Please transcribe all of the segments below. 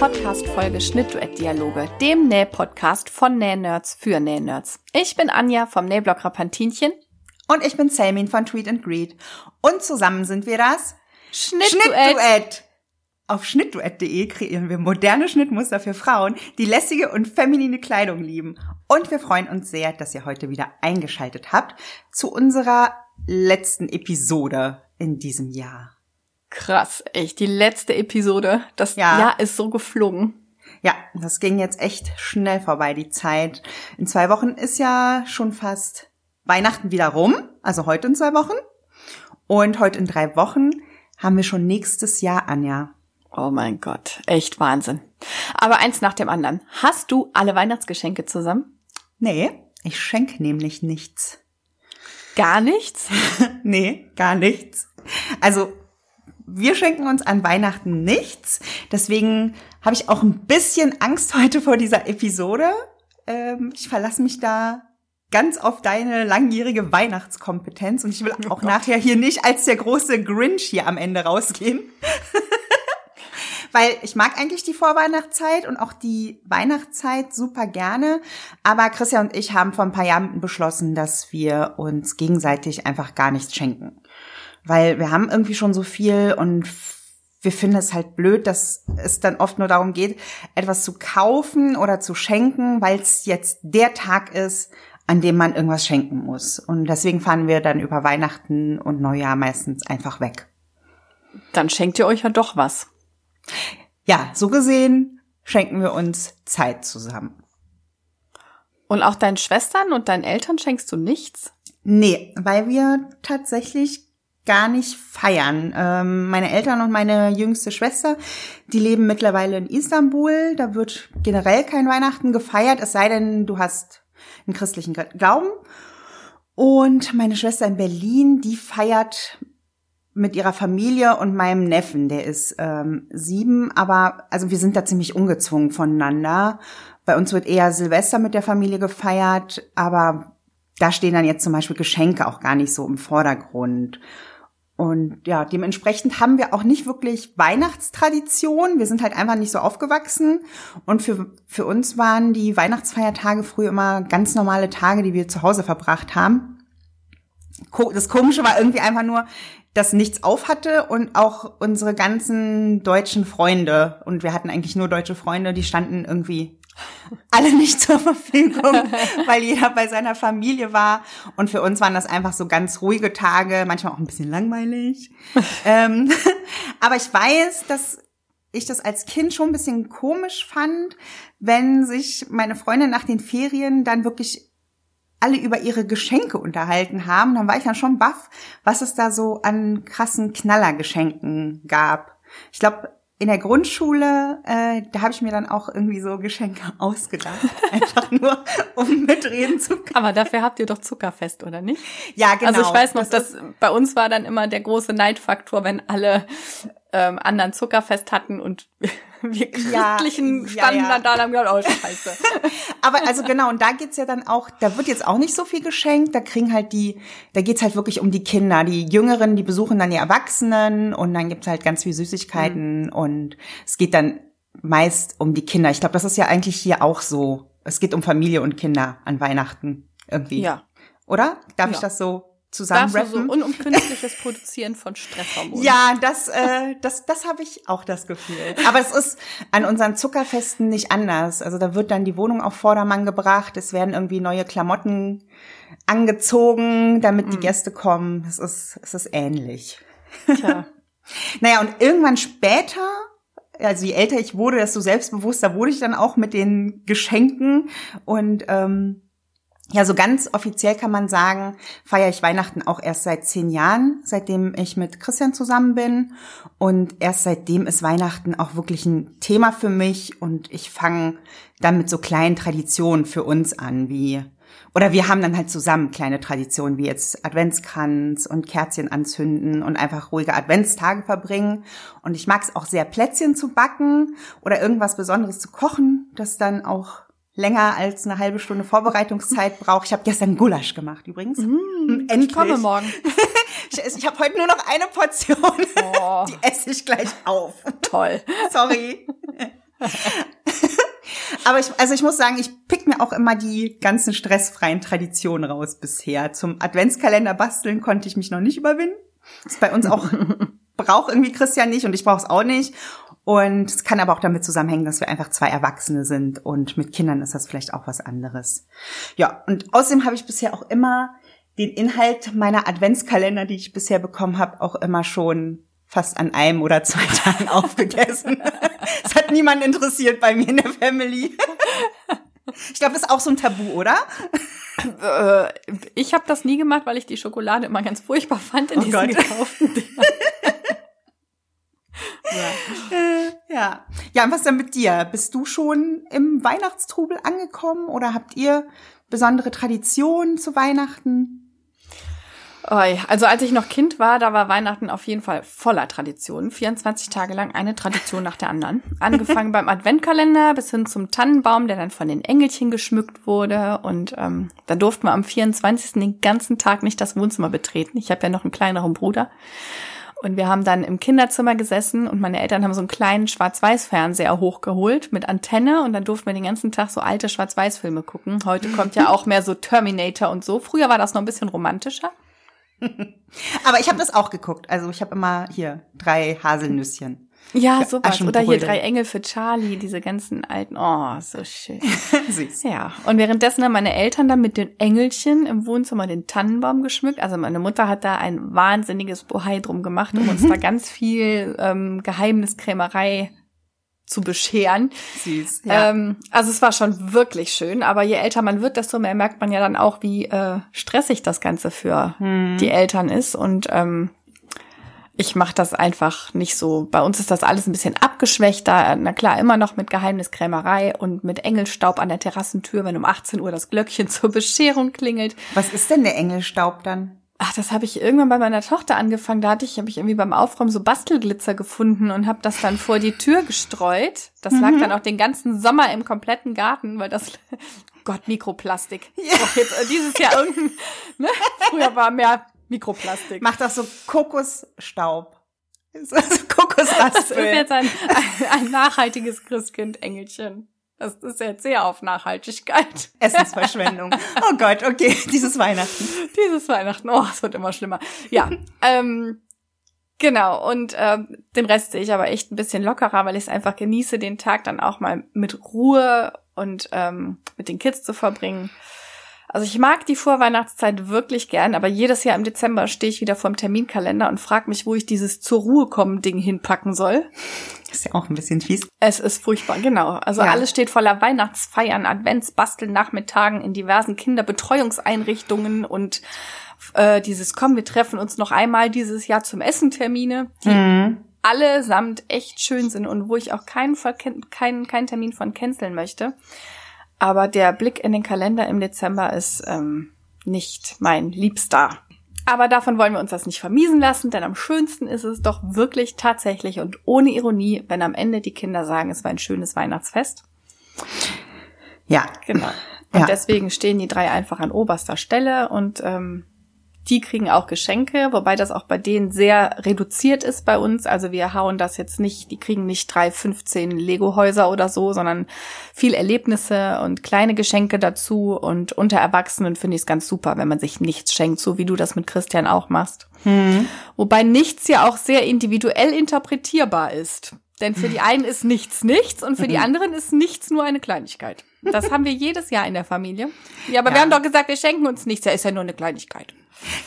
Podcast-Folge Schnittduett-Dialoge, dem Näh-Podcast von Näh-Nerds für Näh-Nerds. Ich bin Anja vom Nähblog Rapantinchen. Und ich bin Selmin von Tweet and Greet. Und zusammen sind wir das Schnittduett. Schnittduett. Auf schnittduett.de kreieren wir moderne Schnittmuster für Frauen, die lässige und feminine Kleidung lieben. Und wir freuen uns sehr, dass ihr heute wieder eingeschaltet habt zu unserer letzten Episode in diesem Jahr. Krass, echt, die letzte Episode. Das Ja. Jahr ist so geflogen. Ja, das ging jetzt echt schnell vorbei, die Zeit. In zwei Wochen ist ja schon fast Weihnachten wieder rum, also heute in zwei Wochen. Und heute in drei Wochen haben wir schon nächstes Jahr, Anja. Oh mein Gott, echt Wahnsinn. Aber eins nach dem anderen. Hast du alle Weihnachtsgeschenke zusammen? Nee, ich schenke nämlich nichts. Gar nichts? Nee, gar nichts. Also, wir schenken uns an Weihnachten nichts. Deswegen habe ich auch ein bisschen Angst heute vor dieser Episode. Ähm, ich verlasse mich da ganz auf deine langjährige Weihnachtskompetenz und ich will auch nachher hier nicht als der große Grinch hier am Ende rausgehen. Weil ich mag eigentlich die Vorweihnachtszeit und auch die Weihnachtszeit super gerne. Aber Christian und ich haben vor ein paar Jahren beschlossen, dass wir uns gegenseitig einfach gar nichts schenken. Weil wir haben irgendwie schon so viel und wir finden es halt blöd, dass es dann oft nur darum geht, etwas zu kaufen oder zu schenken, weil es jetzt der Tag ist, an dem man irgendwas schenken muss. Und deswegen fahren wir dann über Weihnachten und Neujahr meistens einfach weg. Dann schenkt ihr euch ja doch was. Ja, so gesehen schenken wir uns Zeit zusammen. Und auch deinen Schwestern und deinen Eltern schenkst du nichts? Nee, weil wir tatsächlich gar nicht feiern. Ähm, meine Eltern und meine jüngste Schwester, die leben mittlerweile in Istanbul. Da wird generell kein Weihnachten gefeiert, es sei denn, du hast einen christlichen Glauben. Und meine Schwester in Berlin, die feiert mit ihrer Familie und meinem Neffen, der ist ähm, sieben, aber also wir sind da ziemlich ungezwungen voneinander. Bei uns wird eher Silvester mit der Familie gefeiert, aber da stehen dann jetzt zum Beispiel Geschenke auch gar nicht so im Vordergrund. Und ja, dementsprechend haben wir auch nicht wirklich Weihnachtstradition. Wir sind halt einfach nicht so aufgewachsen. Und für, für uns waren die Weihnachtsfeiertage früher immer ganz normale Tage, die wir zu Hause verbracht haben. Das Komische war irgendwie einfach nur, dass nichts auf hatte und auch unsere ganzen deutschen Freunde, und wir hatten eigentlich nur deutsche Freunde, die standen irgendwie alle nicht zur Verfügung, weil jeder bei seiner Familie war. Und für uns waren das einfach so ganz ruhige Tage, manchmal auch ein bisschen langweilig. ähm, aber ich weiß, dass ich das als Kind schon ein bisschen komisch fand, wenn sich meine Freunde nach den Ferien dann wirklich alle über ihre Geschenke unterhalten haben. Dann war ich dann schon baff, was es da so an krassen Knallergeschenken gab. Ich glaube, in der Grundschule, äh, da habe ich mir dann auch irgendwie so Geschenke ausgedacht. Einfach nur, um mitreden zu können. Aber dafür habt ihr doch Zuckerfest, oder nicht? Ja, genau. Also ich weiß noch, Das dass bei uns war dann immer der große Neidfaktor, wenn alle ähm, anderen Zuckerfest hatten und wir Ja, Christlichen ja, standen ja. dann da und haben gedacht, oh scheiße. Aber also genau, und da geht's ja dann auch, da wird jetzt auch nicht so viel geschenkt, da kriegen halt die, da geht's halt wirklich um die Kinder. Die Jüngeren, die besuchen dann die Erwachsenen und dann gibt's halt ganz viel Süßigkeiten Mhm. und es geht dann meist um die Kinder. Ich glaube, das ist ja eigentlich hier auch so. Es geht um Familie und Kinder an Weihnachten irgendwie. Ja. Oder? Darf Ja. ich das so Darfst du so zusammenrappen? un um künstliches Produzieren von Stresshormonen. Ja, das, äh, das, das habe ich auch das Gefühl. Aber es ist an unseren Zuckerfesten nicht anders. Also da wird dann die Wohnung auf Vordermann gebracht. Es werden irgendwie neue Klamotten angezogen, damit die Gäste kommen. Es ist, es ist ähnlich. Tja. Naja, und irgendwann später, also je älter ich wurde, desto selbstbewusster wurde ich dann auch mit den Geschenken. Und ähm, ja, so ganz offiziell kann man sagen, feiere ich Weihnachten auch erst seit zehn Jahren, seitdem ich mit Christian zusammen bin. Und erst seitdem ist Weihnachten auch wirklich ein Thema für mich. Und ich fange dann mit so kleinen Traditionen für uns an, wie oder wir haben dann halt zusammen kleine Traditionen, wie jetzt Adventskranz und Kerzchen anzünden und einfach ruhige Adventstage verbringen. Und ich mag es auch sehr, Plätzchen zu backen oder irgendwas Besonderes zu kochen, das dann auch länger als eine halbe Stunde Vorbereitungszeit braucht. Ich habe gestern Gulasch gemacht übrigens. Mm, Endlich. Ich komme morgen. ich ich habe heute nur noch eine Portion. Oh. Die esse ich gleich auf. Toll. Sorry. Aber ich, also ich muss sagen, ich pick mir auch immer die ganzen stressfreien Traditionen raus bisher. Zum Adventskalender basteln konnte ich mich noch nicht überwinden. Das ist bei uns auch, braucht irgendwie Christian nicht und ich brauche es auch nicht. Und es kann aber auch damit zusammenhängen, dass wir einfach zwei Erwachsene sind und mit Kindern ist das vielleicht auch was anderes. Ja, und außerdem habe ich bisher auch immer den Inhalt meiner Adventskalender, die ich bisher bekommen habe, auch immer schon fast an einem oder zwei Tagen aufgegessen. Es hat niemand interessiert bei mir in der Family. Ich glaube, das ist auch so ein Tabu, oder? Äh, ich habe das nie gemacht, weil ich die Schokolade immer ganz furchtbar fand in oh diesen Gott. gekauften Dingern. Ja. ja. Ja, und was denn mit dir? Bist du schon im Weihnachtstrubel angekommen oder habt ihr besondere Traditionen zu Weihnachten? Also als ich noch Kind war, da war Weihnachten auf jeden Fall voller Traditionen. 24 Tage lang eine Tradition nach der anderen. Angefangen beim Adventkalender bis hin zum Tannenbaum, der dann von den Engelchen geschmückt wurde. Und ähm, da durften wir am 24. den ganzen Tag nicht das Wohnzimmer betreten. Ich habe ja noch einen kleineren Bruder. Und wir haben dann im Kinderzimmer gesessen und meine Eltern haben so einen kleinen Schwarz-Weiß-Fernseher hochgeholt mit Antenne und dann durften wir den ganzen Tag so alte Schwarz-Weiß-Filme gucken. Heute kommt ja auch mehr so Terminator und so. Früher war das noch ein bisschen romantischer. Aber ich habe das auch geguckt. Also ich habe immer hier drei Haselnüsschen. Ja, sowas. Oder hier drei Engel für Charlie, diese ganzen alten. Oh, so schön. Süß. Ja. Und währenddessen haben meine Eltern dann mit den Engelchen im Wohnzimmer den Tannenbaum geschmückt. Also meine Mutter hat da ein wahnsinniges Bohai drum gemacht, um uns da ganz viel ähm, Geheimniskrämerei zu bescheren. Süß. Ja. Ähm, also es war schon wirklich schön, aber je älter man wird, desto mehr merkt man ja dann auch, wie äh, stressig das Ganze für hm. die Eltern ist. Und ähm, ich mache das einfach nicht so. Bei uns ist das alles ein bisschen abgeschwächter. Na klar, immer noch mit Geheimniskrämerei und mit Engelstaub an der Terrassentür, wenn um 18 Uhr das Glöckchen zur Bescherung klingelt. Was ist denn der Engelstaub dann? Ach, das habe ich irgendwann bei meiner Tochter angefangen. Da hatte ich, habe ich irgendwie beim Aufräumen so Bastelglitzer gefunden und habe das dann vor die Tür gestreut. Das mhm. lag dann auch den ganzen Sommer im kompletten Garten, weil das Gott Mikroplastik. Ja. Oh, jetzt äh, dieses Jahr irgendein. Ne? Früher war mehr Mikroplastik. Macht das so Kokosstaub. Also Kokosraspel. Das ist jetzt ein, ein, ein nachhaltiges Christkind-Engelchen. Das ist jetzt sehr auf Nachhaltigkeit. Essensverschwendung. Oh Gott, okay, dieses Weihnachten. Dieses Weihnachten, oh, es wird immer schlimmer. Ja, ähm, genau. Und ähm, den Rest sehe ich aber echt ein bisschen lockerer, weil ich es einfach genieße, den Tag dann auch mal mit Ruhe und ähm, mit den Kids zu verbringen. Also ich mag die Vorweihnachtszeit wirklich gern, aber jedes Jahr im Dezember stehe ich wieder vorm Terminkalender und frage mich, wo ich dieses zur Ruhe kommen Ding hinpacken soll. Ist ja auch ein bisschen fies. Es ist furchtbar, genau. Also ja. alles steht voller Weihnachtsfeiern, Adventsbasteln, Nachmittagen in diversen Kinderbetreuungseinrichtungen und äh, dieses Komm, wir treffen uns noch einmal dieses Jahr zum Essen Termine, die mhm. allesamt echt schön sind und wo ich auch keinen, keinen, keinen Termin von canceln möchte. Aber der Blick in den Kalender im Dezember ist ähm, nicht mein Liebster. Aber davon wollen wir uns das nicht vermiesen lassen, denn am schönsten ist es doch wirklich tatsächlich und ohne Ironie, wenn am Ende die Kinder sagen, es war ein schönes Weihnachtsfest. Ja. Genau. Und ja. deswegen stehen die drei einfach an oberster Stelle und ähm, die kriegen auch Geschenke, wobei das auch bei denen sehr reduziert ist bei uns. Also wir hauen das jetzt nicht, die kriegen nicht drei, 15 Lego-Häuser oder so, sondern viel Erlebnisse und kleine Geschenke dazu. Und unter Erwachsenen finde ich es ganz super, wenn man sich nichts schenkt, so wie du das mit Christian auch machst. Hm. Wobei nichts ja auch sehr individuell interpretierbar ist. Denn für die einen ist nichts nichts und für die mhm. anderen ist nichts nur eine Kleinigkeit. Das haben wir jedes Jahr in der Familie. Ja, aber ja. wir haben doch gesagt, wir schenken uns nichts. Ja, ist ja nur eine Kleinigkeit.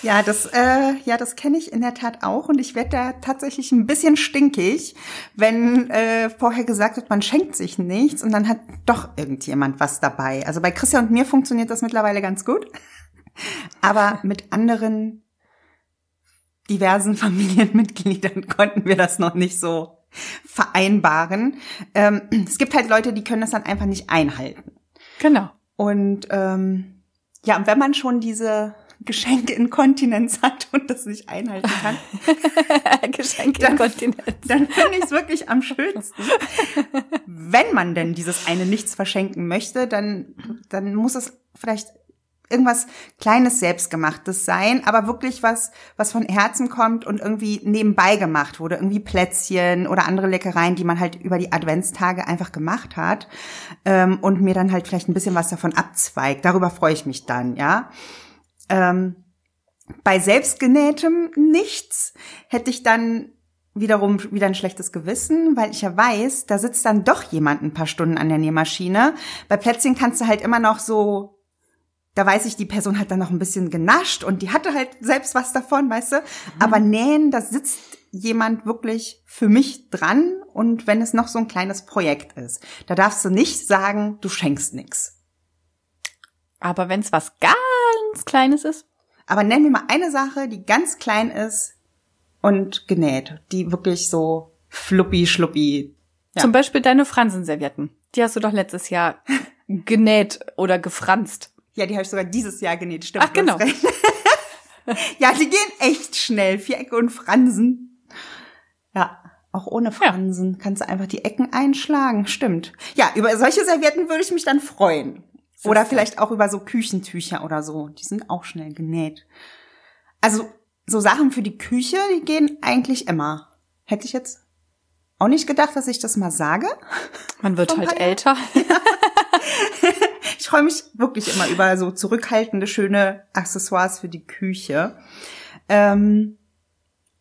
Ja, das, äh, ja, das kenne ich in der Tat auch und ich werde da tatsächlich ein bisschen stinkig, wenn äh, vorher gesagt wird, man schenkt sich nichts und dann hat doch irgendjemand was dabei. Also bei Christian und mir funktioniert das mittlerweile ganz gut, aber mit anderen diversen Familienmitgliedern konnten wir das noch nicht so vereinbaren. Ähm, es gibt halt Leute, die können das dann einfach nicht einhalten. Genau. Und ähm, ja, und wenn man schon diese Geschenkinkontinenz hat und das nicht einhalten kann. Geschenkinkontinenz. Dann, dann finde ich es wirklich am schönsten. Wenn man denn dieses eine Nichts verschenken möchte, dann, dann muss es vielleicht irgendwas kleines selbstgemachtes sein, aber wirklich was, was von Herzen kommt und irgendwie nebenbei gemacht wurde, irgendwie Plätzchen oder andere Leckereien, die man halt über die Adventstage einfach gemacht hat ähm, und mir dann halt vielleicht ein bisschen was davon abzweigt. Darüber freue ich mich dann, ja. Ähm, bei selbstgenähtem nichts hätte ich dann wiederum wieder ein schlechtes Gewissen, weil ich ja weiß, da sitzt dann doch jemand ein paar Stunden an der Nähmaschine. Bei Plätzchen kannst du halt immer noch so, da weiß ich, die Person hat dann noch ein bisschen genascht und die hatte halt selbst was davon, weißt du. Mhm. Aber nähen, da sitzt jemand wirklich für mich dran und wenn es noch so ein kleines Projekt ist, da darfst du nicht sagen, du schenkst nix. Aber wenn es was ganz Kleines ist? Aber nenn mir mal eine Sache, die ganz klein ist und genäht, die wirklich so fluppi, schluppi. Ja. Zum Beispiel deine Fransenservietten. Die hast du doch letztes Jahr genäht oder gefranst. Ja, die habe ich sogar dieses Jahr genäht, stimmt. Ach, genau. ja, die gehen echt schnell. Vierecke und Fransen. Ja, auch ohne Fransen ja. kannst du einfach die Ecken einschlagen. Stimmt. Ja, über solche Servietten würde ich mich dann freuen. Oder vielleicht auch über so Küchentücher oder so. Die sind auch schnell genäht. Also so Sachen für die Küche, die gehen eigentlich immer. Hätte ich jetzt auch nicht gedacht, dass ich das mal sage. Man wird halt älter. ich freue mich wirklich immer über so zurückhaltende, schöne Accessoires für die Küche. Ähm,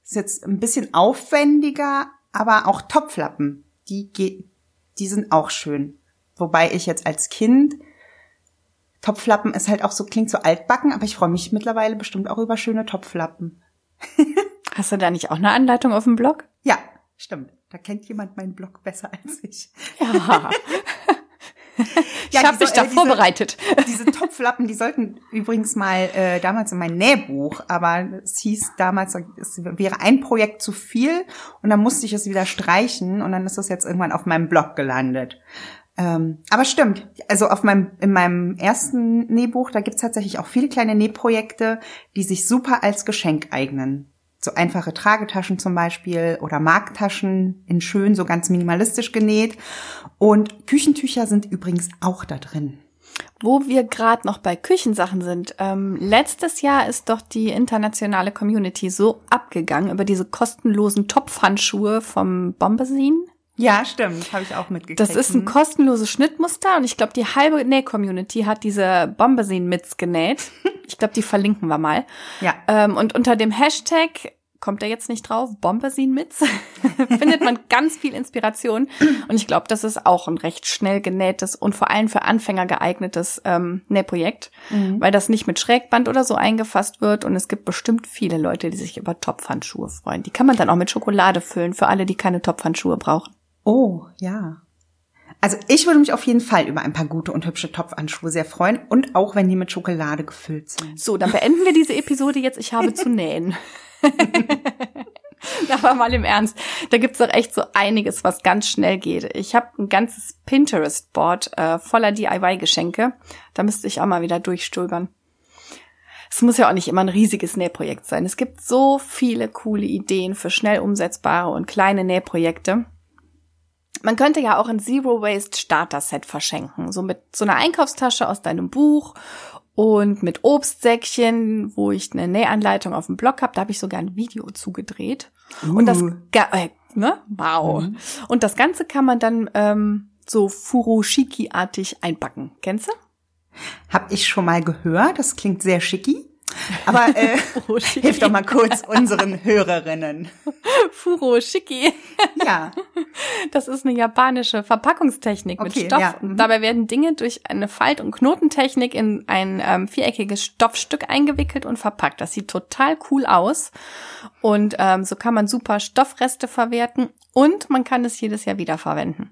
ist jetzt ein bisschen aufwendiger, aber auch Topflappen, die, die sind auch schön. Wobei ich jetzt als Kind Topflappen ist halt auch so, klingt so altbacken, aber ich freue mich mittlerweile bestimmt auch über schöne Topflappen. Hast du da nicht auch eine Anleitung auf dem Blog? Ja, stimmt. Da kennt jemand meinen Blog besser als ich. Ja. ich ja, habe mich da äh, vorbereitet. Diese Topflappen, die sollten übrigens mal äh, damals in mein Nähbuch, aber es hieß damals, es wäre ein Projekt zu viel und dann musste ich es wieder streichen und dann ist das jetzt irgendwann auf meinem Blog gelandet. Ähm, aber stimmt, also auf meinem, in meinem ersten Nähbuch, da gibt's tatsächlich auch viele kleine Nähprojekte, die sich super als Geschenk eignen. So einfache Tragetaschen zum Beispiel oder Marktaschen in schön, so ganz minimalistisch genäht. Und Küchentücher sind übrigens auch da drin. Wo wir gerade noch bei Küchensachen sind. Ähm, letztes Jahr ist doch die internationale Community so abgegangen über diese kostenlosen Topfhandschuhe vom Bombazine. Ja, stimmt, habe ich auch mitgekriegt. Das ist ein mhm. kostenloses Schnittmuster und ich glaube, die halbe Näh-Community hat diese Bombazine-Mits genäht. Ich glaube, die verlinken wir mal. Ja. Ähm, und unter dem Hashtag kommt er jetzt nicht drauf, Bombazine-Mits, findet man ganz viel Inspiration. Und ich glaube, das ist auch ein recht schnell genähtes und vor allem für Anfänger geeignetes ähm, Nähprojekt, mhm. weil das nicht mit Schrägband oder so eingefasst wird. Und es gibt bestimmt viele Leute, die sich über Topfhandschuhe freuen. Die kann man dann auch mit Schokolade füllen, für alle, die keine Topfhandschuhe brauchen. Oh, ja. Also ich würde mich auf jeden Fall über ein paar gute und hübsche Topfanschuhe sehr freuen und auch wenn die mit Schokolade gefüllt sind. So, dann beenden wir diese Episode jetzt. Ich habe zu nähen. Aber mal im Ernst, da gibt's doch echt so einiges, was ganz schnell geht. Ich habe ein ganzes Pinterest-Board äh, voller DIY-Geschenke. Da müsste ich auch mal wieder durchstöbern. Es muss ja auch nicht immer ein riesiges Nähprojekt sein. Es gibt so viele coole Ideen für schnell umsetzbare und kleine Nähprojekte. Man könnte ja auch ein Zero Waste Starter Set verschenken, so mit so einer Einkaufstasche aus deinem Buch und mit Obstsäckchen, wo ich eine Nähanleitung auf dem Blog habe. Da habe ich sogar ein Video zugedreht. Uh. Und das, äh, ne? Wow. Mhm. Und das Ganze kann man dann ähm, so Furoshiki-artig einpacken. Kennst du? Hab ich schon mal gehört. Das klingt sehr schicki. Aber äh, hilf doch mal kurz unseren Hörerinnen. Furoshiki. Ja. Das ist eine japanische Verpackungstechnik okay, mit Stoff. Ja. Mhm. dabei werden Dinge durch eine Falt- und Knotentechnik in ein ähm, viereckiges Stoffstück eingewickelt und verpackt. Das sieht total cool aus. Und ähm, so kann man super Stoffreste verwerten und man kann es jedes Jahr wieder verwenden.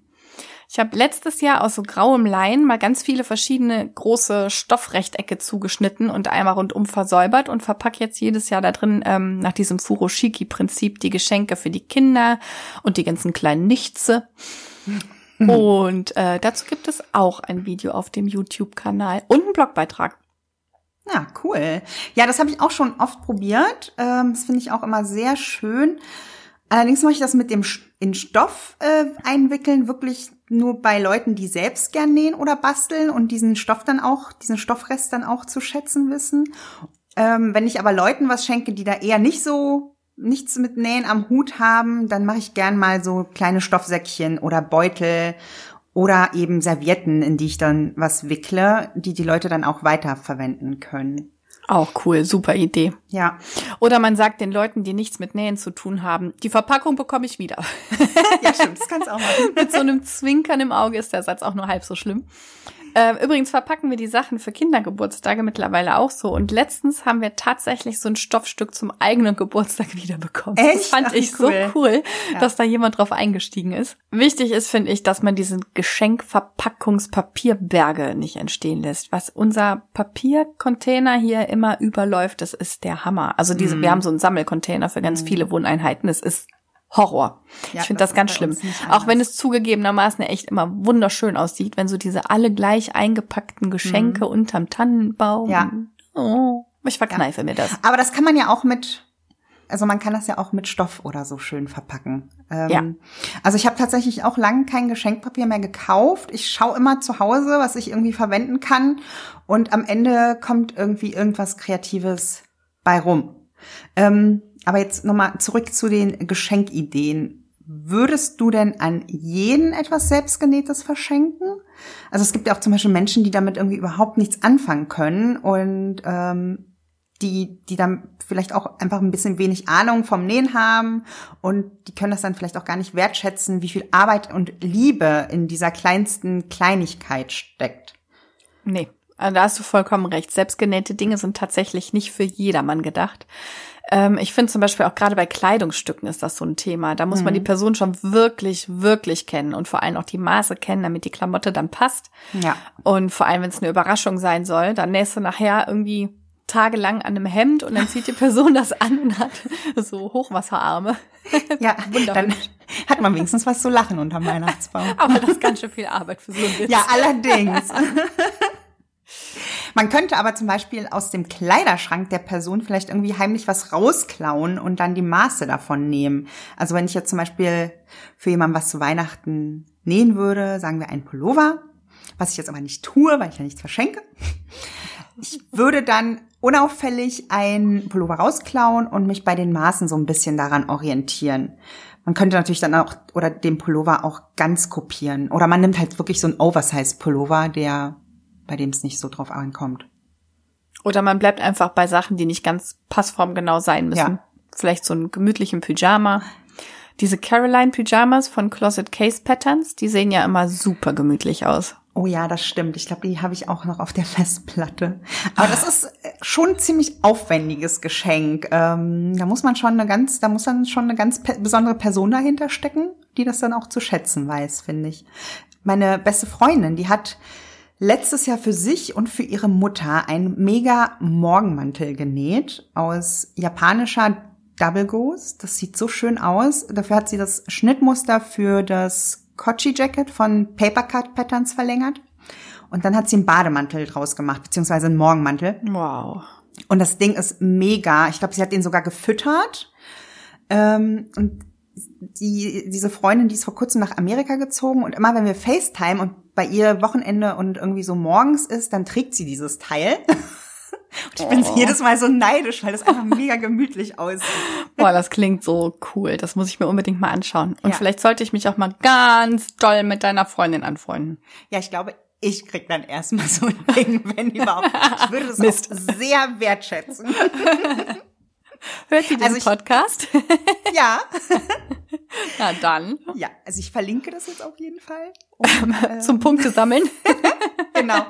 Ich habe letztes Jahr aus so grauem Lein mal ganz viele verschiedene große Stoffrechtecke zugeschnitten und einmal rundum versäubert und verpacke jetzt jedes Jahr da drin ähm, nach diesem Furoshiki-Prinzip die Geschenke für die Kinder und die ganzen kleinen Nichtse. Und äh, dazu gibt es auch ein Video auf dem YouTube-Kanal und einen Blogbeitrag. Ja, cool. Ja, das habe ich auch schon oft probiert. Ähm, das finde ich auch immer sehr schön. Allerdings mache ich das mit dem in Stoff äh, einwickeln wirklich nur bei Leuten, die selbst gern nähen oder basteln und diesen Stoff dann auch, diesen Stoffrest dann auch zu schätzen wissen. Ähm, wenn ich aber Leuten was schenke, die da eher nicht so nichts mit Nähen am Hut haben, dann mache ich gern mal so kleine Stoffsäckchen oder Beutel oder eben Servietten, in die ich dann was wickle, die die Leute dann auch weiterverwenden können. Auch cool, super Idee. Ja. Oder man sagt den Leuten, die nichts mit Nähen zu tun haben, die Verpackung bekomme ich wieder. ja, stimmt, das kannst du auch machen. mit so einem Zwinkern im Auge ist der Satz auch nur halb so schlimm. Äh, übrigens verpacken wir die Sachen für Kindergeburtstage mittlerweile auch so. Und letztens haben wir tatsächlich so ein Stoffstück zum eigenen Geburtstag wiederbekommen. Echt? Das fand Ach, ich cool. so cool, Ja. dass da jemand drauf eingestiegen ist. Wichtig ist, finde ich, dass man diesen Geschenkverpackungspapierberge nicht entstehen lässt. Was unser Papiercontainer hier immer überläuft, das ist der Hammer. Also diese, Mhm. wir haben so einen Sammelcontainer für ganz viele Wohneinheiten. Es ist Horror. Ja, ich finde das das, ganz schlimm. Auch wenn es zugegebenermaßen echt immer wunderschön aussieht, wenn so diese alle gleich eingepackten Geschenke unterm Tannenbaum. Mhm. Ja. Oh, ich verkneife mir das. Aber das kann man ja auch mit, also man kann das ja auch mit Stoff oder so schön verpacken. Ähm, Ja. Also ich habe tatsächlich auch lange kein Geschenkpapier mehr gekauft. Ich schaue immer zu Hause, was ich irgendwie verwenden kann. Und am Ende kommt irgendwie irgendwas Kreatives bei rum. Ähm, aber jetzt nochmal zurück zu den Geschenkideen. Würdest du denn an jeden etwas selbstgenähtes verschenken? Also es gibt ja auch zum Beispiel Menschen, die damit irgendwie überhaupt nichts anfangen können und ähm, die, die dann vielleicht auch einfach ein bisschen wenig Ahnung vom Nähen haben und die können das dann vielleicht auch gar nicht wertschätzen, wie viel Arbeit und Liebe in dieser kleinsten Kleinigkeit steckt. Nee, also da hast du vollkommen recht. Selbstgenähte Dinge sind tatsächlich nicht für jedermann gedacht. Ähm, ich finde zum Beispiel auch gerade bei Kleidungsstücken ist das so ein Thema. Da muss man die Person schon wirklich, wirklich kennen und vor allem auch die Maße kennen, damit die Klamotte dann passt. Ja. Und vor allem, wenn es eine Überraschung sein soll, dann nähst du nachher irgendwie tagelang an einem Hemd und dann zieht die Person das an und hat so Hochwasserarme. Ja, dann hat man wenigstens was zu lachen unterm Weihnachtsbaum. Aber das ist ganz schön viel Arbeit für so einen Witz. Ja, allerdings. Man könnte aber zum Beispiel aus dem Kleiderschrank der Person vielleicht irgendwie heimlich was rausklauen und dann die Maße davon nehmen. Also wenn ich jetzt zum Beispiel für jemanden was zu Weihnachten nähen würde, sagen wir ein Pullover, was ich jetzt aber nicht tue, weil ich ja nichts verschenke. Ich würde dann unauffällig ein Pullover rausklauen und mich bei den Maßen so ein bisschen daran orientieren. Man könnte natürlich dann auch oder den Pullover auch ganz kopieren. Oder man nimmt halt wirklich so einen Oversize-Pullover, der bei dem es nicht so drauf ankommt. Oder man bleibt einfach bei Sachen, die nicht ganz passformgenau sein müssen. Ja. Vielleicht so einen gemütlichen Pyjama. Diese Caroline Pyjamas von Closet Case Patterns, die sehen ja immer super gemütlich aus. Oh ja, das stimmt. Ich glaube, die habe ich auch noch auf der Festplatte. Aber das ist äh, schon ein ziemlich aufwendiges Geschenk. Ähm, da muss man schon eine ganz, da muss dann schon eine ganz pe besondere Person dahinter stecken, die das dann auch zu schätzen weiß, finde ich. Meine beste Freundin, die hat letztes Jahr für sich und für ihre Mutter einen mega Morgenmantel genäht aus japanischer Double Ghost. Das sieht so schön aus. Dafür hat sie das Schnittmuster für das Kochi Jacket von Papercut Patterns verlängert. Und dann hat sie einen Bademantel draus gemacht, beziehungsweise einen Morgenmantel. Wow. Und das Ding ist mega. Ich glaube, sie hat den sogar gefüttert. Ähm, und die, diese Freundin, die ist vor kurzem nach Amerika gezogen und immer wenn wir FaceTime und bei ihr Wochenende und irgendwie so morgens ist, dann trägt sie dieses Teil. Und ich bin Oh. jedes Mal so neidisch, weil das einfach mega gemütlich aussieht. Boah, das klingt so cool. Das muss ich mir unbedingt mal anschauen. Und Ja. vielleicht sollte ich mich auch mal ganz doll mit deiner Freundin anfreunden. Ja, ich glaube, ich krieg dann erstmal so ein Ding, wenn überhaupt. Ich würde das Mist. auch sehr wertschätzen. Hört ihr diesen Also ich- Podcast? Ja, Na dann. ja. Also ich verlinke das jetzt auf jeden Fall. Und, äh, Zum Punkte sammeln. genau.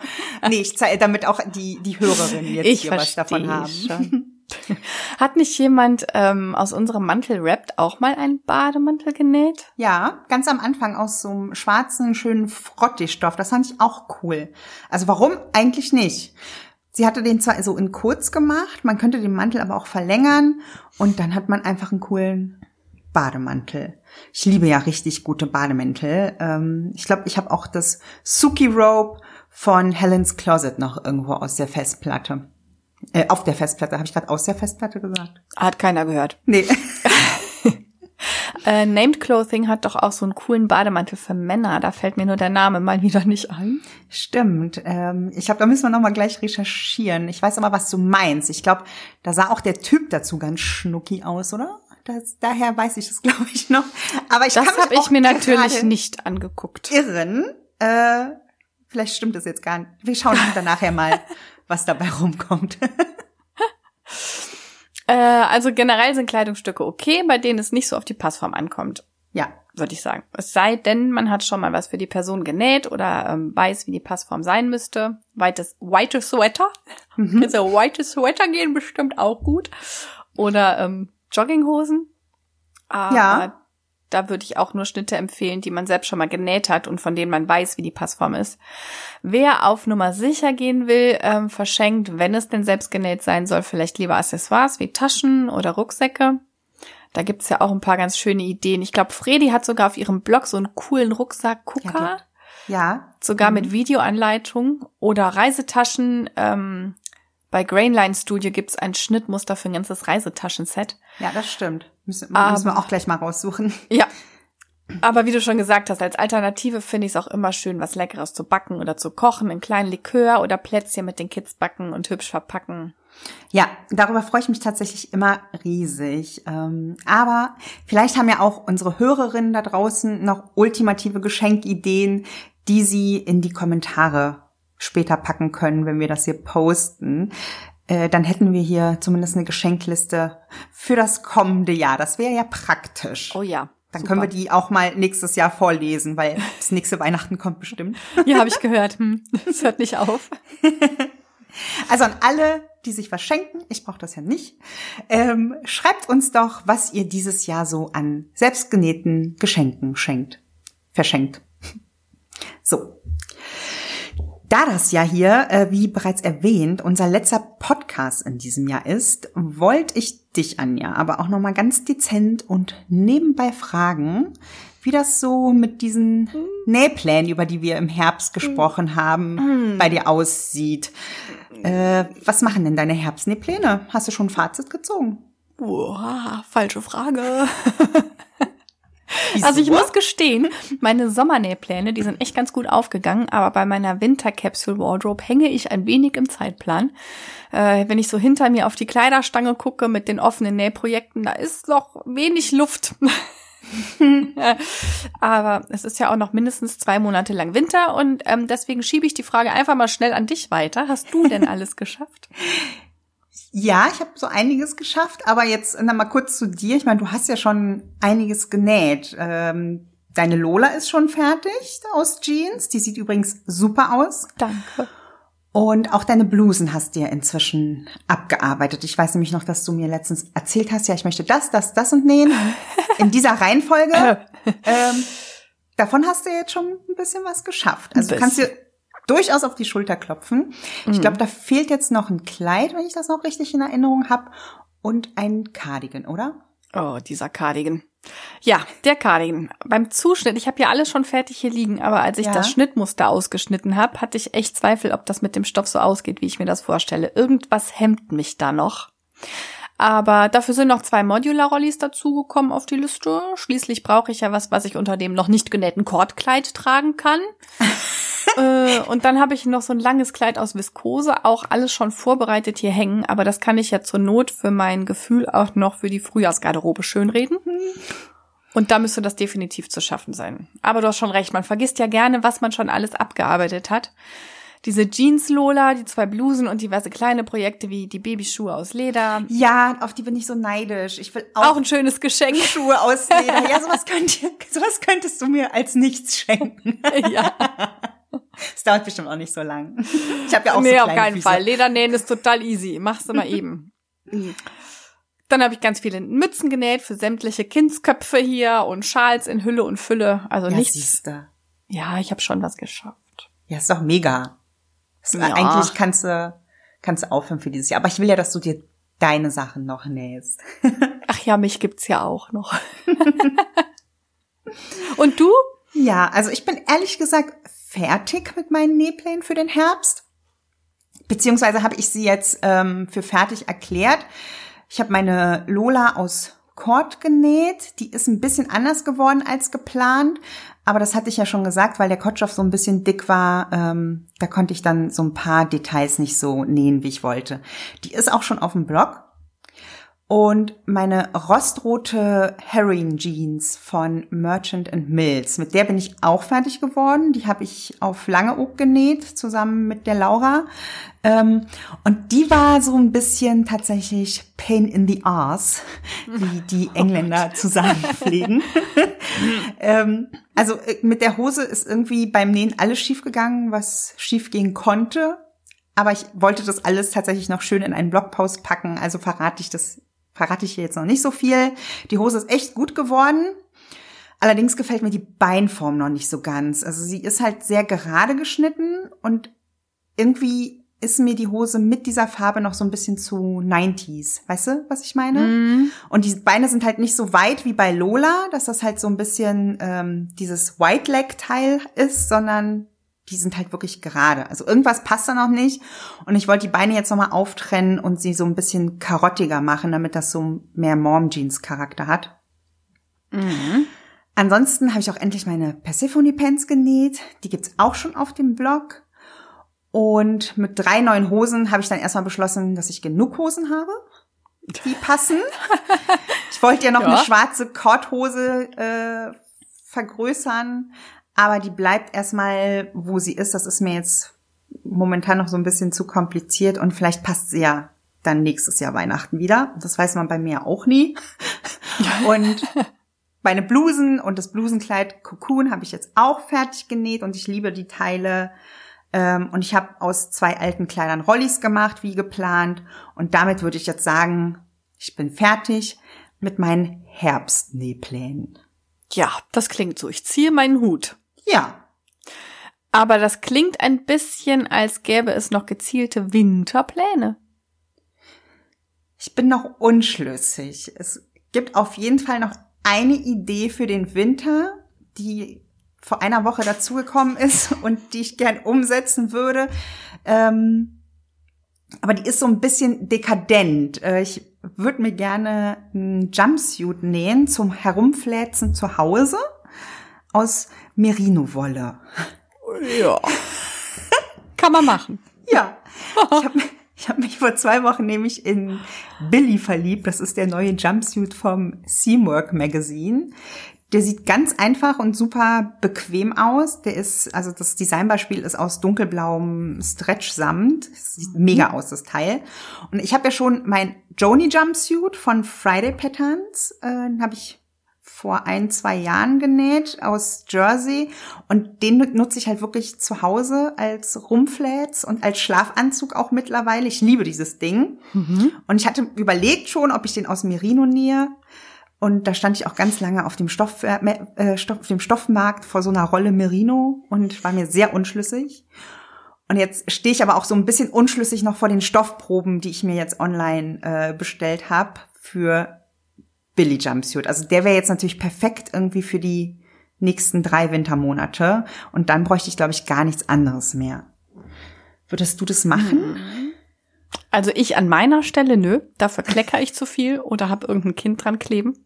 Nee, ich zeige, damit auch die, die Hörerinnen jetzt Ich hier was davon haben. schon. Hat nicht jemand ähm, aus unserem Mantel-Rap auch mal einen Bademantel genäht? Ja, ganz am Anfang aus so einem schwarzen, schönen Frottee-Stoff. Das fand ich auch cool. Also warum? Eigentlich nicht. Sie hatte den zwar so in kurz gemacht, man könnte den Mantel aber auch verlängern und dann hat man einfach einen coolen Bademantel. Ich liebe ja richtig gute Bademäntel. Ähm, ich glaube, ich habe auch das Suki Robe von Helen's Closet noch irgendwo aus der Festplatte. Äh, auf der Festplatte. Habe ich gerade aus der Festplatte gesagt? Hat keiner gehört. Nee. Äh, Named Clothing hat doch auch so einen coolen Bademantel für Männer. Da fällt mir nur der Name mal wieder nicht ein. Stimmt. Ähm, ich glaube, da müssen wir noch mal gleich recherchieren. Ich weiß aber, was du meinst. Ich glaube, da sah auch der Typ dazu ganz schnucki aus, oder? Das, daher weiß ich das, glaube ich, noch. Aber ich das habe ich mir natürlich nicht angeguckt. Irren. Äh, vielleicht stimmt das jetzt gar nicht. Wir schauen dann nachher mal, was dabei rumkommt. Äh, also generell sind Kleidungsstücke okay, bei denen es nicht so auf die Passform ankommt. Ja. Würde ich sagen. Es sei denn, man hat schon mal was für die Person genäht oder ähm, weiß, wie die Passform sein müsste. Weites, white Sweater. Mhm. Also white Sweater gehen bestimmt auch gut. Oder ähm, Jogginghosen. Aber ja da würde ich auch nur Schnitte empfehlen, die man selbst schon mal genäht hat und von denen man weiß, wie die Passform ist. Wer auf Nummer sicher gehen will, ähm, verschenkt, wenn es denn selbst genäht sein soll, vielleicht lieber Accessoires wie Taschen oder Rucksäcke. Da gibt's ja auch ein paar ganz schöne Ideen. Ich glaube, Fredi hat sogar auf ihrem Blog so einen coolen Rucksack-Gucker. Ja. ja. Sogar mhm. mit Videoanleitung oder Reisetaschen. Ähm, bei Grainline Studio gibt's ein Schnittmuster für ein ganzes Reisetaschenset. Ja, das stimmt. Müssen, Aber, müssen wir auch gleich mal raussuchen. Ja. Aber wie du schon gesagt hast, als Alternative finde ich es auch immer schön, was Leckeres zu backen oder zu kochen, einen kleinen Likör oder Plätzchen mit den Kids backen und hübsch verpacken. Ja, darüber freue ich mich tatsächlich immer riesig. Ähm, aber vielleicht haben ja auch unsere Hörerinnen da draußen noch ultimative Geschenkideen, die sie in die Kommentare später packen können, wenn wir das hier posten. Äh, dann hätten wir hier zumindest eine Geschenkliste für das kommende Jahr. Das wäre ja praktisch. Oh ja. Dann Super. können wir die auch mal nächstes Jahr vorlesen, weil das nächste Weihnachten kommt bestimmt. Ja, habe ich gehört. Hm, das hört nicht auf. Also an alle, die sich was schenken, ich brauche das ja nicht, ähm, schreibt uns doch, was ihr dieses Jahr so an selbstgenähten Geschenken schenkt, verschenkt. So, da das ja hier, äh, wie bereits erwähnt, unser letzter Podcast in diesem Jahr ist, wollte ich dich, Anja, aber auch nochmal ganz dezent und nebenbei fragen, wie das so mit diesen Nähplänen, über die wir im Herbst gesprochen haben, bei dir aussieht. Äh, was machen denn deine Herbstnähpläne? Hast du schon ein Fazit gezogen? Boah, falsche Frage. Wieso? Also ich muss gestehen, meine Sommernähpläne, die sind echt ganz gut aufgegangen, aber bei meiner Winter Capsule Wardrobe hänge ich ein wenig im Zeitplan. Äh, wenn ich so hinter mir auf die Kleiderstange gucke mit den offenen Nähprojekten, da ist noch wenig Luft. aber es ist ja auch noch mindestens zwei Monate lang Winter und ähm, deswegen schiebe ich die Frage einfach mal schnell an dich weiter. Hast du denn alles geschafft? Ja, ich habe so einiges geschafft, aber jetzt noch mal kurz zu dir. Ich meine, du hast ja schon einiges genäht. Ähm, deine Lola ist schon fertig aus Jeans. Die sieht übrigens super aus. Danke. Und auch deine Blusen hast du ja inzwischen abgearbeitet. Ich weiß nämlich noch, dass du mir letztens erzählt hast, ja, ich möchte das, das, das und nähen. In dieser Reihenfolge. ähm, davon hast du jetzt schon ein bisschen was geschafft. Also du kannst dir durchaus auf die Schulter klopfen. Mhm. Ich glaube, da fehlt jetzt noch ein Kleid, wenn ich das noch richtig in Erinnerung habe, und ein Cardigan, oder? Oh, dieser Cardigan. Ja, der Cardigan. Beim Zuschnitt, ich habe ja alles schon fertig hier liegen, aber als ich ja. das Schnittmuster ausgeschnitten habe, hatte ich echt Zweifel, ob das mit dem Stoff so ausgeht, wie ich mir das vorstelle. Irgendwas hemmt mich da noch. Aber dafür sind noch zwei Modular-Rollis dazugekommen auf die Liste. Schließlich brauche ich ja was, was ich unter dem noch nicht genähten Kordkleid tragen kann. äh, und dann habe ich noch so ein langes Kleid aus Viskose, auch alles schon vorbereitet hier hängen. Aber das kann ich ja zur Not für mein Gefühl auch noch für die Frühjahrsgarderobe schönreden. Und da müsste das definitiv zu schaffen sein. Aber du hast schon recht, man vergisst ja gerne, was man schon alles abgearbeitet hat diese Jeans-Lola, die zwei Blusen und diverse kleine Projekte wie die Babyschuhe aus Leder. Ja, auf die bin ich so neidisch. Ich will auch, auch ein schönes Geschenk. Schuhe aus Leder. Ja, sowas, könnt, sowas könntest du mir als nichts schenken. Ja. Es dauert bestimmt auch nicht so lang. Ich habe ja auch nee, so auf keinen Füße. Fall. Ledernähen ist total easy. Machst du mal eben. Dann habe ich ganz viele Mützen genäht für sämtliche Kindsköpfe hier und Schals in Hülle und Fülle. Also ja, nichts. Siehste. Ja, ich habe schon was geschafft. Ja, ist doch mega. Ja. Eigentlich kannst du, kannst du aufhören für dieses Jahr. Aber ich will ja, dass du dir deine Sachen noch nähst. Ach ja, mich gibt's ja auch noch. Und du? Ja, also ich bin ehrlich gesagt fertig mit meinen Nähplänen für den Herbst. Beziehungsweise habe ich sie jetzt ähm, für fertig erklärt. Ich habe meine Lola aus Cord genäht. Die ist ein bisschen anders geworden als geplant. Aber das hatte ich ja schon gesagt, weil der Kotschopf so ein bisschen dick war. Ähm, da konnte ich dann so ein paar Details nicht so nähen, wie ich wollte. Die ist auch schon auf dem Blog. Und meine rostrote Herring Jeans von Merchant and Mills, mit der bin ich auch fertig geworden. Die habe ich auf Langeoog genäht, zusammen mit der Laura. Ähm, und die war so ein bisschen tatsächlich Pain in the Arse, wie die Engländer zu sagen pflegen. ähm, also äh, mit der Hose ist irgendwie beim Nähen alles schiefgegangen, was schiefgehen konnte. Aber ich wollte das alles tatsächlich noch schön in einen Blogpost packen, also verrate ich das verrate ich hier jetzt noch nicht so viel. Die Hose ist echt gut geworden. Allerdings gefällt mir die Beinform noch nicht so ganz. Also sie ist halt sehr gerade geschnitten und irgendwie ist mir die Hose mit dieser Farbe noch so ein bisschen zu 90s. Weißt du, was ich meine? Mm. Und die Beine sind halt nicht so weit wie bei Lola, dass das halt so ein bisschen ähm, dieses White Leg Teil ist, sondern die sind halt wirklich gerade. Also irgendwas passt da noch nicht. Und ich wollte die Beine jetzt nochmal auftrennen und sie so ein bisschen karottiger machen, damit das so mehr Mom Jeans Charakter hat. Mhm. Ansonsten habe ich auch endlich meine Persephone Pants genäht. Die gibt's auch schon auf dem Blog. Und mit drei neuen Hosen habe ich dann erstmal beschlossen, dass ich genug Hosen habe, die passen. ich wollte ja noch ja. eine schwarze Korthose äh, vergrößern, aber die bleibt erstmal, wo sie ist. Das ist mir jetzt momentan noch so ein bisschen zu kompliziert und vielleicht passt sie ja dann nächstes Jahr Weihnachten wieder. Das weiß man bei mir auch nie. Und meine Blusen und das Blusenkleid Cocoon habe ich jetzt auch fertig genäht und ich liebe die Teile. Ähm, und ich habe aus zwei alten Kleidern Rollis gemacht, wie geplant. Und damit würde ich jetzt sagen, ich bin fertig mit meinen Herbstnähplänen. Ja, das klingt so. Ich ziehe meinen Hut. Ja. Aber das klingt ein bisschen, als gäbe es noch gezielte Winterpläne. Ich bin noch unschlüssig. Es gibt auf jeden Fall noch eine Idee für den Winter, die vor einer Woche dazugekommen ist und die ich gern umsetzen würde. Ähm, aber die ist so ein bisschen dekadent. Äh, ich würde mir gerne einen Jumpsuit nähen zum Herumfläzen zu Hause aus Merino-Wolle. Ja. Kann man machen. Ja. Ich habe ich hab mich vor zwei Wochen nämlich in Billy verliebt. Das ist der neue Jumpsuit vom Seamwork Magazine. Der sieht ganz einfach und super bequem aus. Der ist, also das Designbeispiel ist aus dunkelblauem Stretch-Samt. Sieht mega aus, das Teil. Und ich habe ja schon mein Joni Jumpsuit von Friday Patterns, äh, habe ich vor ein, zwei Jahren genäht aus Jersey und den nutze ich halt wirklich zu Hause als Rumpflats und als Schlafanzug auch mittlerweile. Ich liebe dieses Ding. Mhm. Und ich hatte überlegt schon, ob ich den aus Merino nähe. Und da stand ich auch ganz lange auf dem, Stoff, äh, äh Stoff, auf dem Stoffmarkt vor so einer Rolle Merino und war mir sehr unschlüssig. Und jetzt stehe ich aber auch so ein bisschen unschlüssig noch vor den Stoffproben, die ich mir jetzt online äh, bestellt habe für Billy Jumpsuit. Also der wäre jetzt natürlich perfekt irgendwie für die nächsten drei Wintermonate. Und dann bräuchte ich, glaube ich, gar nichts anderes mehr. Würdest du das machen? Mhm. Also ich an meiner Stelle, nö, dafür klecker ich zu viel oder habe irgendein Kind dran kleben.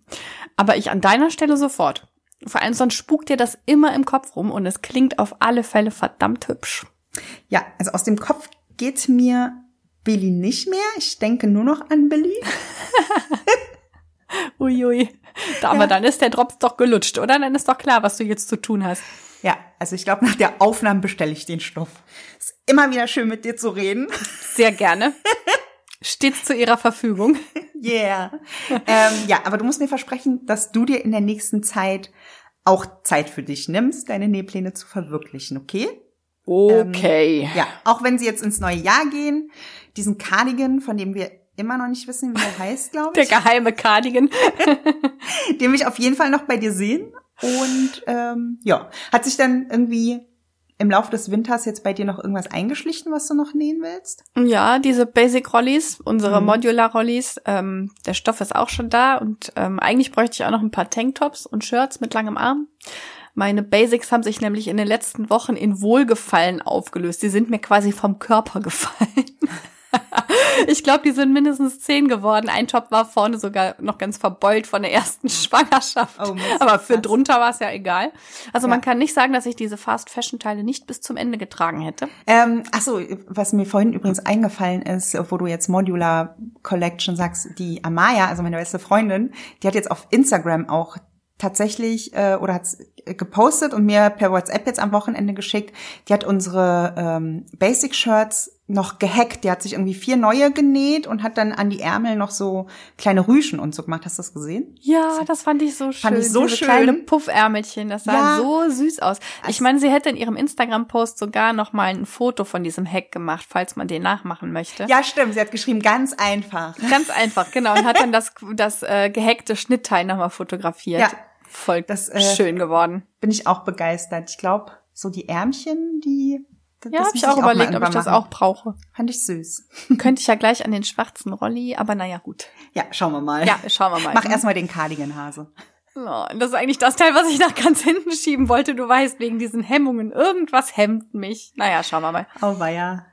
Aber ich an deiner Stelle sofort. Vor allem sonst spukt dir das immer im Kopf rum und es klingt auf alle Fälle verdammt hübsch. Ja, also aus dem Kopf geht mir Billy nicht mehr. Ich denke nur noch an Billy. Uiui. Aber ja. dann ist der Drops doch gelutscht, oder? Dann ist doch klar, was du jetzt zu tun hast. Ja, also ich glaube, nach der Aufnahme bestelle ich den Stoff. Ist immer wieder schön, mit dir zu reden. Sehr gerne. Stets zu ihrer Verfügung. Yeah. ähm, ja, aber du musst mir versprechen, dass du dir in der nächsten Zeit auch Zeit für dich nimmst, deine Nähpläne zu verwirklichen, okay? Okay. Ähm, ja, auch wenn sie jetzt ins neue Jahr gehen, diesen Cardigan, von dem wir immer noch nicht wissen, wie er heißt, glaube ich. Der geheime Cardigan. Den will ich auf jeden Fall noch bei dir sehen. Und ähm, ja, hat sich dann irgendwie im Laufe des Winters jetzt bei dir noch irgendwas eingeschlichen, was du noch nähen willst? Ja, diese Basic Rollies, unsere mhm. Modular Rollies. Ähm, der Stoff ist auch schon da und ähm, eigentlich bräuchte ich auch noch ein paar Tanktops und Shirts mit langem Arm. Meine Basics haben sich nämlich in den letzten Wochen in Wohlgefallen aufgelöst. Die sind mir quasi vom Körper gefallen. ich glaube, die sind mindestens zehn geworden. Ein Top war vorne sogar noch ganz verbeult von der ersten Schwangerschaft. Oh, Mist, Aber für drunter war es ja egal. Also ja. man kann nicht sagen, dass ich diese Fast-Fashion-Teile nicht bis zum Ende getragen hätte. Ähm, ach so, was mir vorhin übrigens eingefallen ist, wo du jetzt Modular Collection sagst, die Amaya, also meine beste Freundin, die hat jetzt auf Instagram auch tatsächlich äh, oder hat gepostet und mir per WhatsApp jetzt am Wochenende geschickt. Die hat unsere ähm, Basic Shirts noch gehackt. Die hat sich irgendwie vier neue genäht und hat dann an die Ärmel noch so kleine Rüschen und so gemacht. Hast du das gesehen? Ja, das fand ich so schön. Fand ich so Diese schön. kleine Puffärmelchen, das sah ja. so süß aus. Ich meine, sie hätte in ihrem Instagram-Post sogar noch mal ein Foto von diesem Hack gemacht, falls man den nachmachen möchte. Ja, stimmt. Sie hat geschrieben, ganz einfach. Ganz einfach, genau. Und hat dann das, das äh, gehackte Schnittteil nochmal fotografiert. Ja. Voll das, äh, schön geworden. Bin ich auch begeistert. Ich glaube, so die Ärmchen, die ja, habe ich auch überlegt, ob ich das auch brauche. Fand ich süß. Könnte ich ja gleich an den schwarzen Rolli, aber naja, gut. Ja, schauen wir mal. Ja, schauen wir mal. Mach erstmal den Cardigan-Hase. Oh, das ist eigentlich das Teil, was ich nach ganz hinten schieben wollte. Du weißt, wegen diesen Hemmungen. Irgendwas hemmt mich. Naja, schauen wir mal. Oh, weia.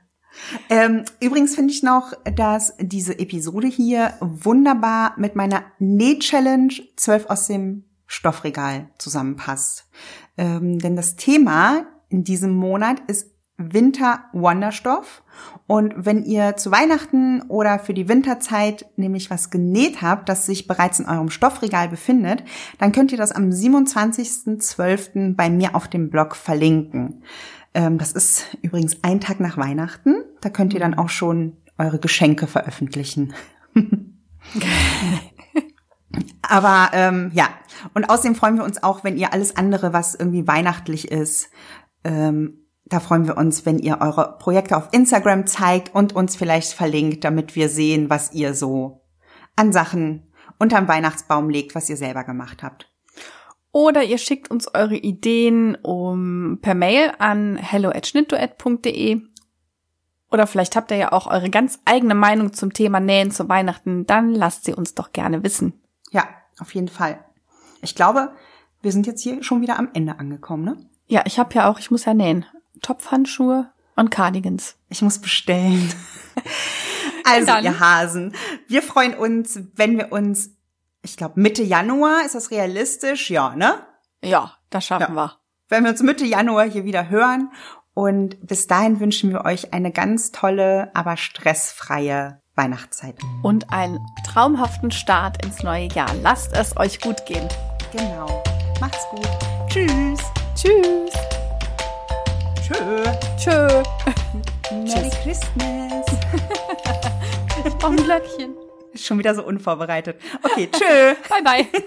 Ähm, übrigens finde ich noch, dass diese Episode hier wunderbar mit meiner Näh-Challenge 12 aus dem Stoffregal zusammenpasst. Ähm, denn das Thema in diesem Monat ist Winter Wonderstoff. Und wenn ihr zu Weihnachten oder für die Winterzeit nämlich was genäht habt, das sich bereits in eurem Stoffregal befindet, dann könnt ihr das am 27.12. bei mir auf dem Blog verlinken. Ähm, das ist übrigens ein Tag nach Weihnachten. Da könnt ihr dann auch schon eure Geschenke veröffentlichen. Aber ähm, ja, und außerdem freuen wir uns auch, wenn ihr alles andere, was irgendwie weihnachtlich ist, ähm, da freuen wir uns, wenn ihr eure Projekte auf Instagram zeigt und uns vielleicht verlinkt, damit wir sehen, was ihr so an Sachen unterm Weihnachtsbaum legt, was ihr selber gemacht habt. Oder ihr schickt uns eure Ideen um per Mail an hello@schnittduett.de. Oder vielleicht habt ihr ja auch eure ganz eigene Meinung zum Thema Nähen zu Weihnachten, dann lasst sie uns doch gerne wissen. Ja, auf jeden Fall. Ich glaube, wir sind jetzt hier schon wieder am Ende angekommen, ne? Ja, ich habe ja auch, ich muss ja nähen. Topfhandschuhe und Cardigans. Ich muss bestellen. also, ihr Hasen, wir freuen uns, wenn wir uns, ich glaube, Mitte Januar, ist das realistisch? Ja, ne? Ja, das schaffen ja. wir. Wenn wir uns Mitte Januar hier wieder hören. Und bis dahin wünschen wir euch eine ganz tolle, aber stressfreie Weihnachtszeit. Und einen traumhaften Start ins neue Jahr. Lasst es euch gut gehen. Genau. Macht's gut. Tschüss. Tschüss. Tschö. Tschö. Merry Christmas. ich brauche ein Glöckchen. Schon wieder so unvorbereitet. Okay, tschö. bye bye.